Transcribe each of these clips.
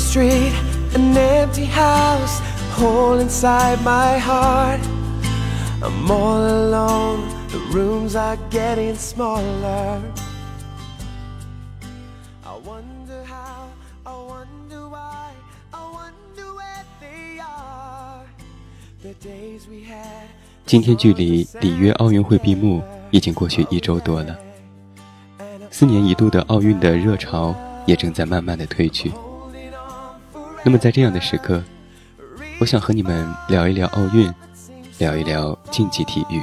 street, an empty house, hole inside my heart. I'm all alone, the rooms are getting smaller. I wonder how, I wonder why, I wonder where they are. The days we had. 今天距离里约奥运会闭幕已经过去一周多了，四年一度的奥运的热潮也正在慢慢的褪去。那么在这样的时刻，我想和你们聊一聊奥运，聊一聊竞技体育。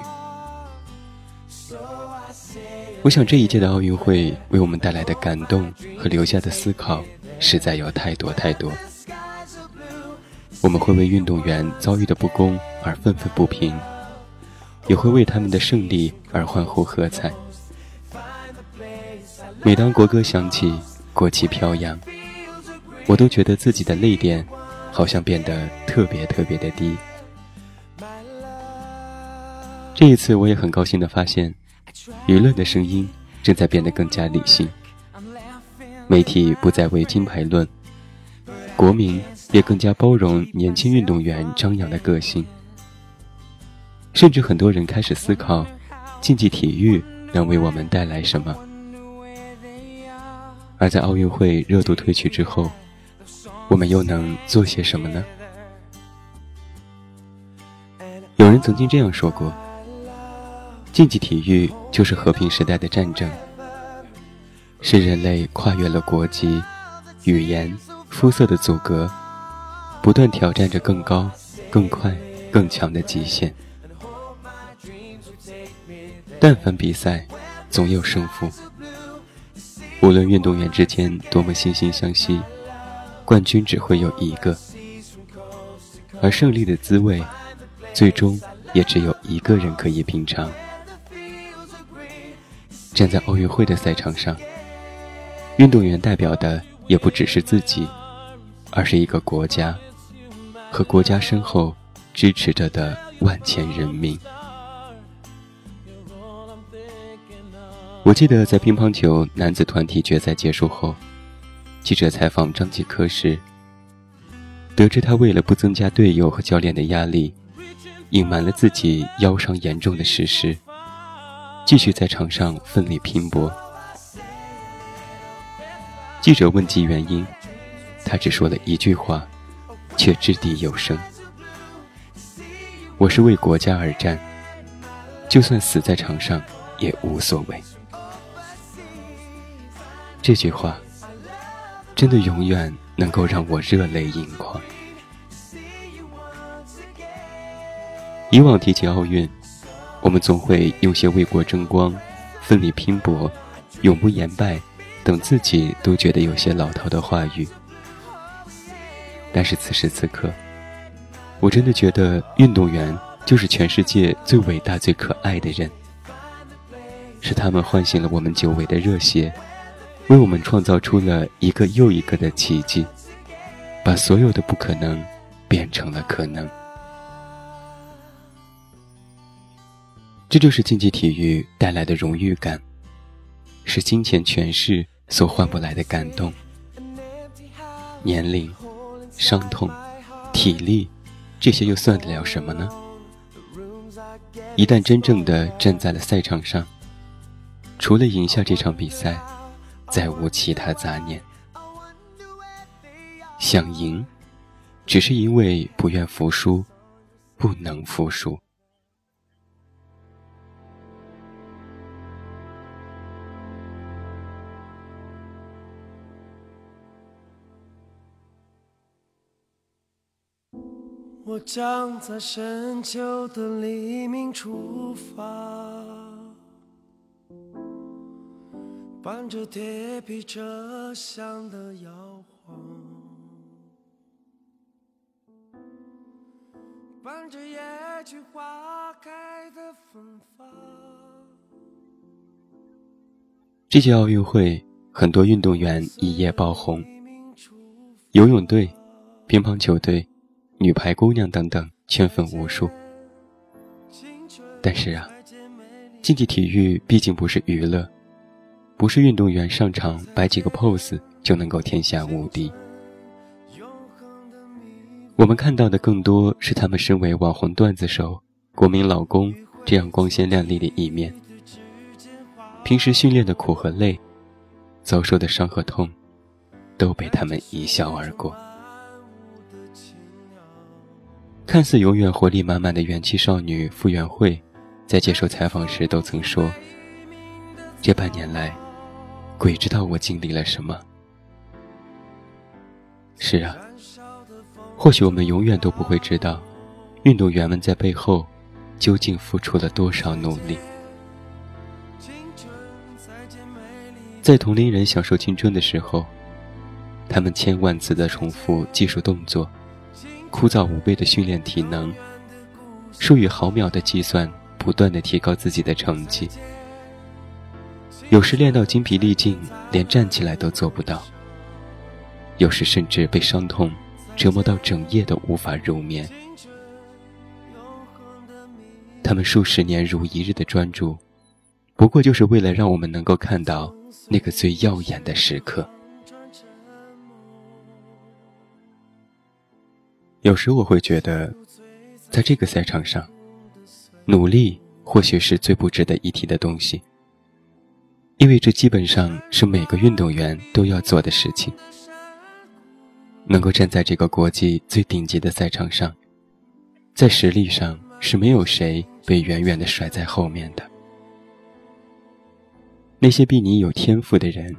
我想这一届的奥运会为我们带来的感动和留下的思考实在有太多太多。我们会为运动员遭遇的不公而愤愤不平，也会为他们的胜利而欢呼喝彩。每当国歌响起，国旗飘扬，我都觉得自己的泪点好像变得特别特别的低。这一次，我也很高兴的发现，舆论的声音正在变得更加理性，媒体不再为金牌论，国民也更加包容年轻运动员张扬的个性，甚至很多人开始思考，竞技体育能为我们带来什么。而在奥运会热度褪去之后，我们又能做些什么呢？有人曾经这样说过：“竞技体育就是和平时代的战争，是人类跨越了国籍、语言、肤色的阻隔，不断挑战着更高、更快、更强的极限。但凡比赛，总有胜负。”无论运动员之间多么惺惺相惜，冠军只会有一个，而胜利的滋味，最终也只有一个人可以品尝。站在奥运会的赛场上，运动员代表的也不只是自己，而是一个国家和国家身后支持着的万千人民。我记得在乒乓球男子团体决赛结束后，记者采访张继科时，得知他为了不增加队友和教练的压力，隐瞒了自己腰伤严重的事实，继续在场上奋力拼搏。记者问及原因，他只说了一句话，却掷地有声：“我是为国家而战，就算死在场上也无所谓。”这句话，真的永远能够让我热泪盈眶。以往提起奥运，我们总会用些为国争光、奋力拼搏、永不言败等自己都觉得有些老套的话语。但是此时此刻，我真的觉得运动员就是全世界最伟大、最可爱的人，是他们唤醒了我们久违的热血。为我们创造出了一个又一个的奇迹，把所有的不可能变成了可能。这就是竞技体育带来的荣誉感，是金钱权势所换不来的感动。年龄、伤痛、体力，这些又算得了什么呢？一旦真正的站在了赛场上，除了赢下这场比赛。再无其他杂念，想赢，只是因为不愿服输，不能服输。我将在深秋的黎明出发。伴着铁皮车厢的摇晃，着野菊花开的芬芳。这届奥运会，很多运动员一夜爆红，游泳队、乒乓球队、女排姑娘等等，圈粉无数。但是啊，竞技体育毕竟不是娱乐。不是运动员上场摆几个 pose 就能够天下无敌。我们看到的更多是他们身为网红段子手、国民老公这样光鲜亮丽的一面。平时训练的苦和累，遭受的伤和痛，都被他们一笑而过。看似永远活力满满的元气少女傅园慧，在接受采访时都曾说：“这半年来，鬼知道我经历了什么。”是啊。或许我们永远都不会知道，运动员们在背后究竟付出了多少努力。在同龄人享受青春的时候，他们千万次的重复技术动作，枯燥无味的训练体能，数以毫秒的计算，不断的提高自己的成绩。有时练到精疲力尽，连站起来都做不到；有时甚至被伤痛。折磨到整夜都无法入眠。他们数十年如一日的专注，不过就是为了让我们能够看到那个最耀眼的时刻。有时我会觉得，在这个赛场上，努力或许是最不值得一提的东西，因为这基本上是每个运动员都要做的事情。能够站在这个国际最顶级的赛场上，在实力上是没有谁被远远的甩在后面的。那些比你有天赋的人，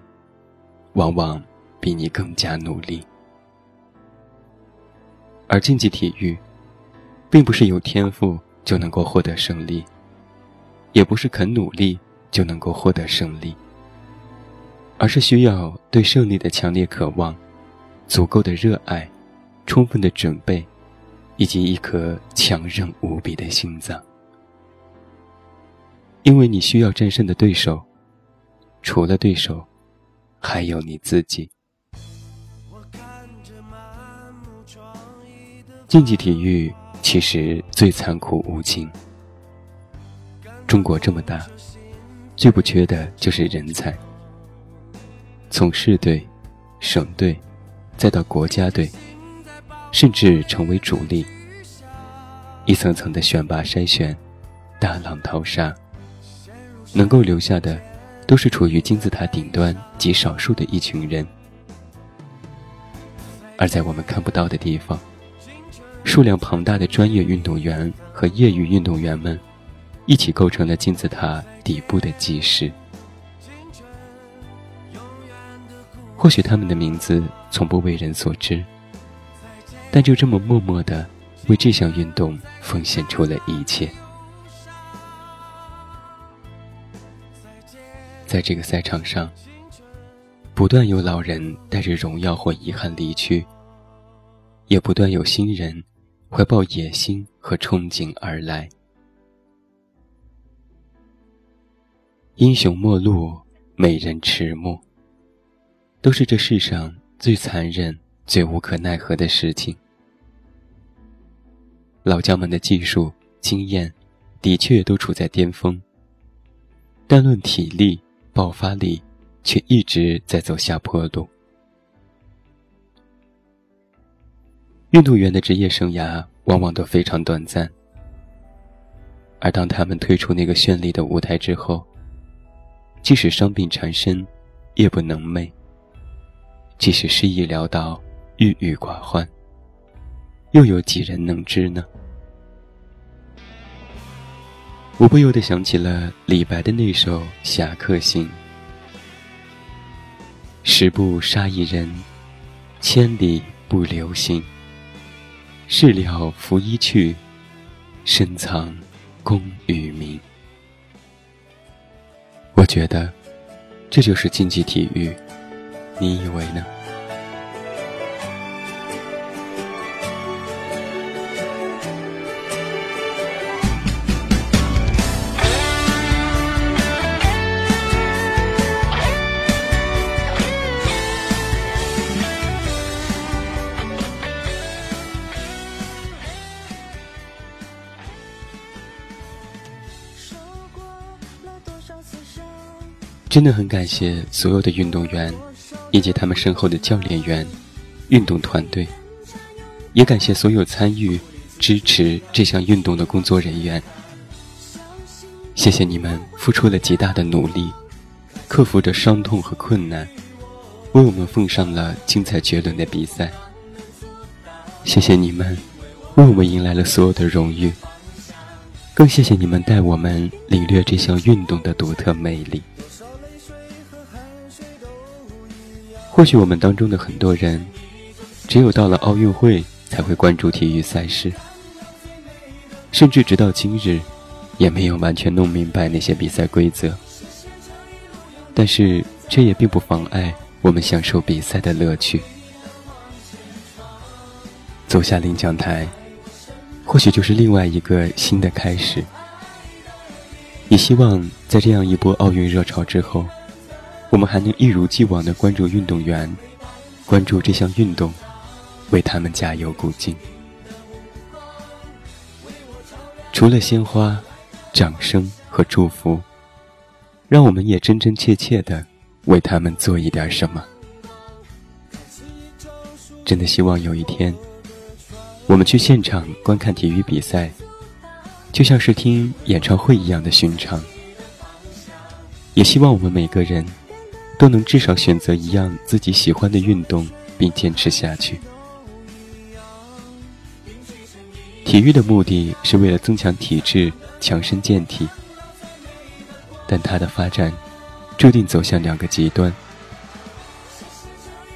往往比你更加努力。而竞技体育，并不是有天赋就能够获得胜利，也不是肯努力就能够获得胜利，而是需要对胜利的强烈渴望。足够的热爱，充分的准备，以及一颗强韧无比的心脏。因为你需要战胜的对手，除了对手，还有你自己。竞技体育其实最残酷无情。中国这么大，最不缺的就是人才。从市队、省队。再到国家队，甚至成为主力，一层层的选拔筛选，大浪淘沙，能够留下的，都是处于金字塔顶端极少数的一群人。而在我们看不到的地方，数量庞大的专业运动员和业余运动员们，一起构成了金字塔底部的基石。或许他们的名字从不为人所知，但就这么默默的为这项运动奉献出了一切。在这个赛场上，不断有老人带着荣耀或遗憾离去，也不断有新人怀抱野心和憧憬而来。英雄末路，美人迟暮。都是这世上最残忍、最无可奈何的事情。老将们的技术、经验，的确都处在巅峰，但论体力、爆发力，却一直在走下坡路。运动员的职业生涯往往都非常短暂，而当他们退出那个绚丽的舞台之后，即使伤病缠身，夜不能寐。即使失意潦倒、郁郁寡欢，又有几人能知呢？我不由得想起了李白的那首《侠客行》：“十步杀一人，千里不留行。事了拂衣去，深藏功与名。”我觉得，这就是竞技体育。你以为呢？真的很感谢所有的运动员。以及他们身后的教练员、运动团队，也感谢所有参与、支持这项运动的工作人员。谢谢你们付出了极大的努力，克服着伤痛和困难，为我们奉上了精彩绝伦的比赛。谢谢你们，为我们迎来了所有的荣誉。更谢谢你们带我们领略这项运动的独特魅力。或许我们当中的很多人，只有到了奥运会才会关注体育赛事，甚至直到今日，也没有完全弄明白那些比赛规则。但是这也并不妨碍我们享受比赛的乐趣。走下领奖台，或许就是另外一个新的开始。也希望在这样一波奥运热潮之后。我们还能一如既往的关注运动员，关注这项运动，为他们加油鼓劲。除了鲜花、掌声和祝福，让我们也真真切切的为他们做一点什么。真的希望有一天，我们去现场观看体育比赛，就像是听演唱会一样的寻常。也希望我们每个人。都能至少选择一样自己喜欢的运动，并坚持下去。体育的目的是为了增强体质、强身健体，但它的发展注定走向两个极端。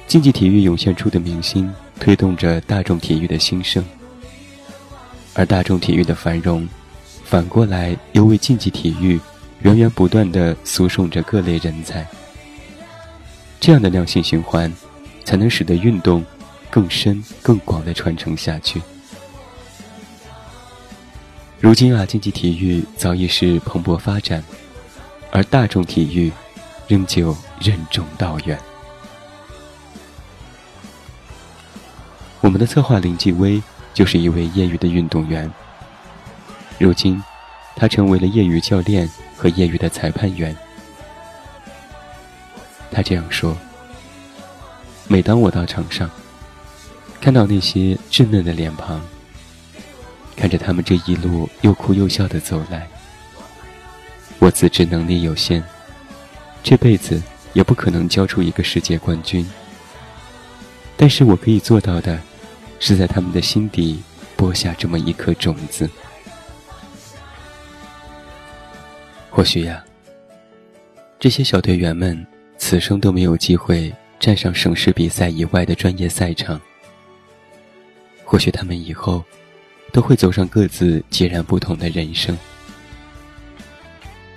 竞技体育涌现出的明星，推动着大众体育的兴盛，而大众体育的繁荣，反过来又为竞技体育源源不断的输送着各类人才。这样的良性循环，才能使得运动更深更广的传承下去。如今啊，竞技体育早已是蓬勃发展，而大众体育仍旧任重道远。我们的策划林继威就是一位业余的运动员，如今他成为了业余教练和业余的裁判员。他这样说：“每当我到场上，看到那些稚嫩的脸庞，看着他们这一路又哭又笑的走来，我自知能力有限，这辈子也不可能教出一个世界冠军。但是我可以做到的，是在他们的心底播下这么一颗种子。或许呀，这些小队员们。”此生都没有机会站上省市比赛以外的专业赛场。或许他们以后都会走上各自截然不同的人生，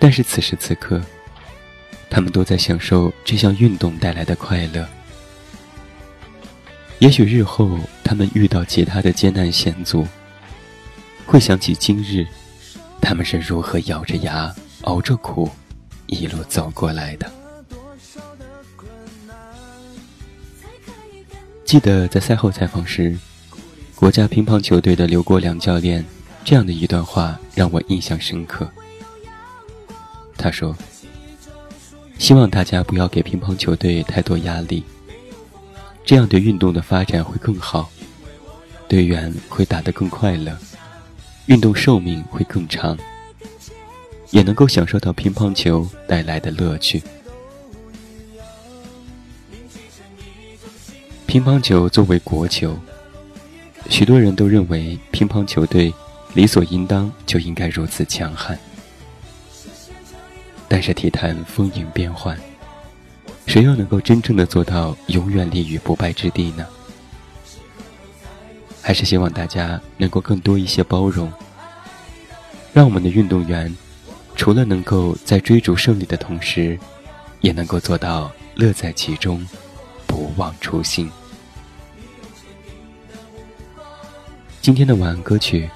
但是此时此刻，他们都在享受这项运动带来的快乐。也许日后他们遇到其他的艰难险阻，会想起今日他们是如何咬着牙熬着苦，一路走过来的。记得在赛后采访时，国家乒乓球队的刘国梁教练这样的一段话让我印象深刻。他说：“希望大家不要给乒乓球队太多压力，这样对运动的发展会更好，队员会打得更快乐，运动寿命会更长，也能够享受到乒乓球带来的乐趣。”乒乓球作为国球，许多人都认为乒乓球队理所应当就应该如此强悍。但是体坛风云变幻，谁又能够真正的做到永远立于不败之地呢？还是希望大家能够更多一些包容，让我们的运动员除了能够在追逐胜利的同时，也能够做到乐在其中，不忘初心。今天的晚安歌曲，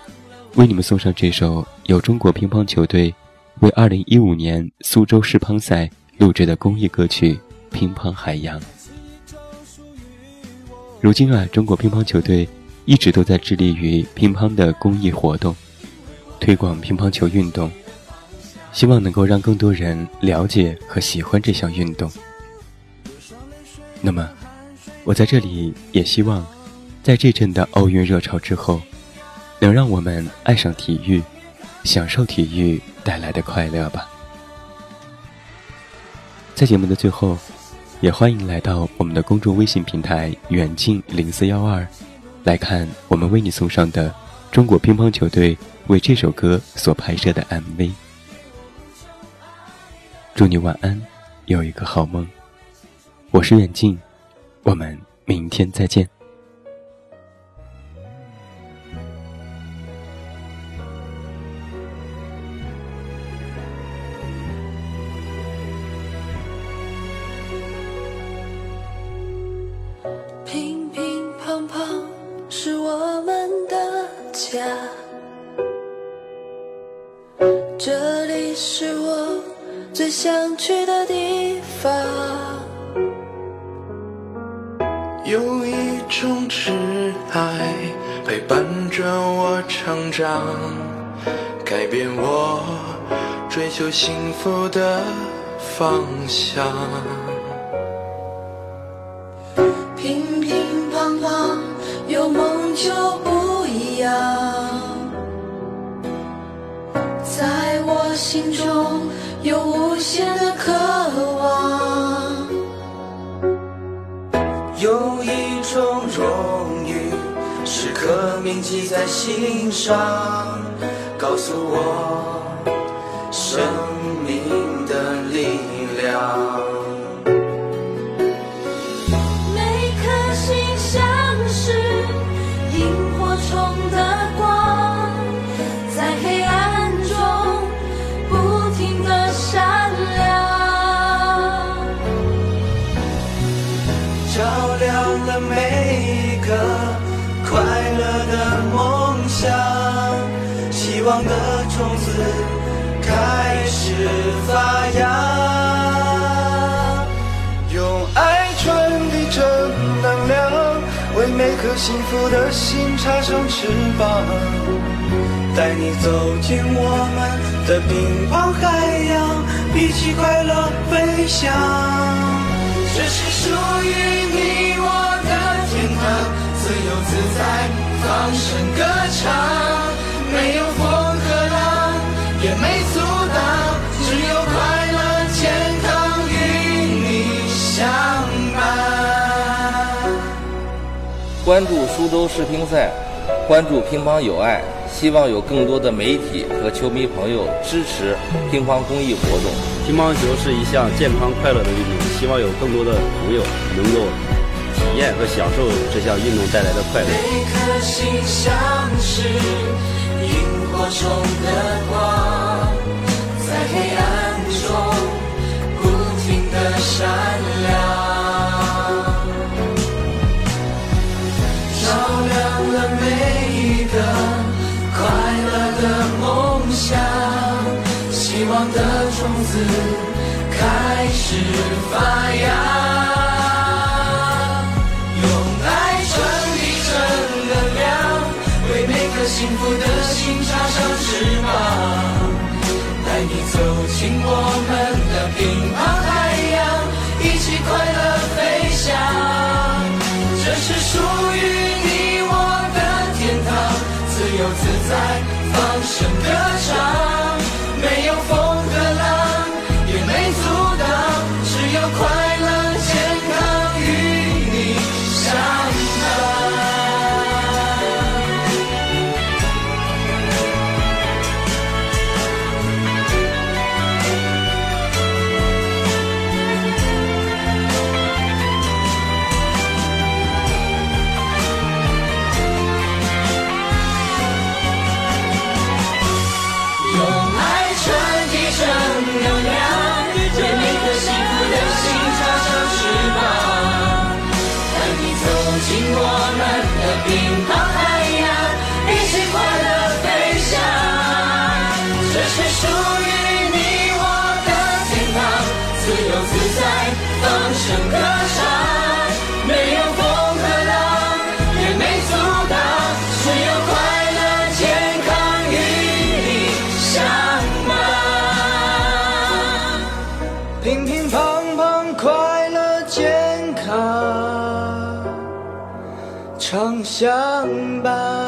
为你们送上这首由中国乒乓球队为2015年苏州世乒赛录制的公益歌曲《乒乓海洋》。如今啊，中国乒乓球队一直都在致力于乒乓的公益活动，推广乒乓球运动，希望能够让更多人了解和喜欢这项运动。那么，我在这里也希望。在这阵的奥运热潮之后，能让我们爱上体育，享受体育带来的快乐吧。在节目的最后，也欢迎来到我们的公众微信平台“远近零四幺二”，来看我们为你送上的中国乒乓球队为这首歌所拍摄的 MV。祝你晚安，有一个好梦。我是远近，我们明天再见。这里是我最想去的地方。有一种挚爱陪伴着我成长，改变我追求幸福的方向。有一种荣誉，时刻铭记在心上，告诉我生的种子开始发芽，用爱传递正能量，为每颗幸福的心插上翅膀，带你走进我们的乒乓海洋，一起快乐飞翔。这是属于你我的天堂，自由自在，放声歌唱，没有风，也没阻挡，只有快乐健康与你相伴。关注苏州世乒赛，关注乒乓有爱，希望有更多的媒体和球迷朋友支持乒乓公益活动。乒乓球是一项健康快乐的运动，希望有更多的朋友能够体验和享受这项运动带来的快乐。每颗心像是火中的光，在黑暗中不停的闪亮，照亮了每一个快乐的梦想，希望的种子开始发芽。你走进我们的乒乓海洋，一起快乐飞翔。这是属于你我的天堂，自由自在，放声歌唱，声歌唱，没有风和浪，也没阻挡，只有快乐健康与你相伴。乒乒乓乓，快乐健康，常相伴。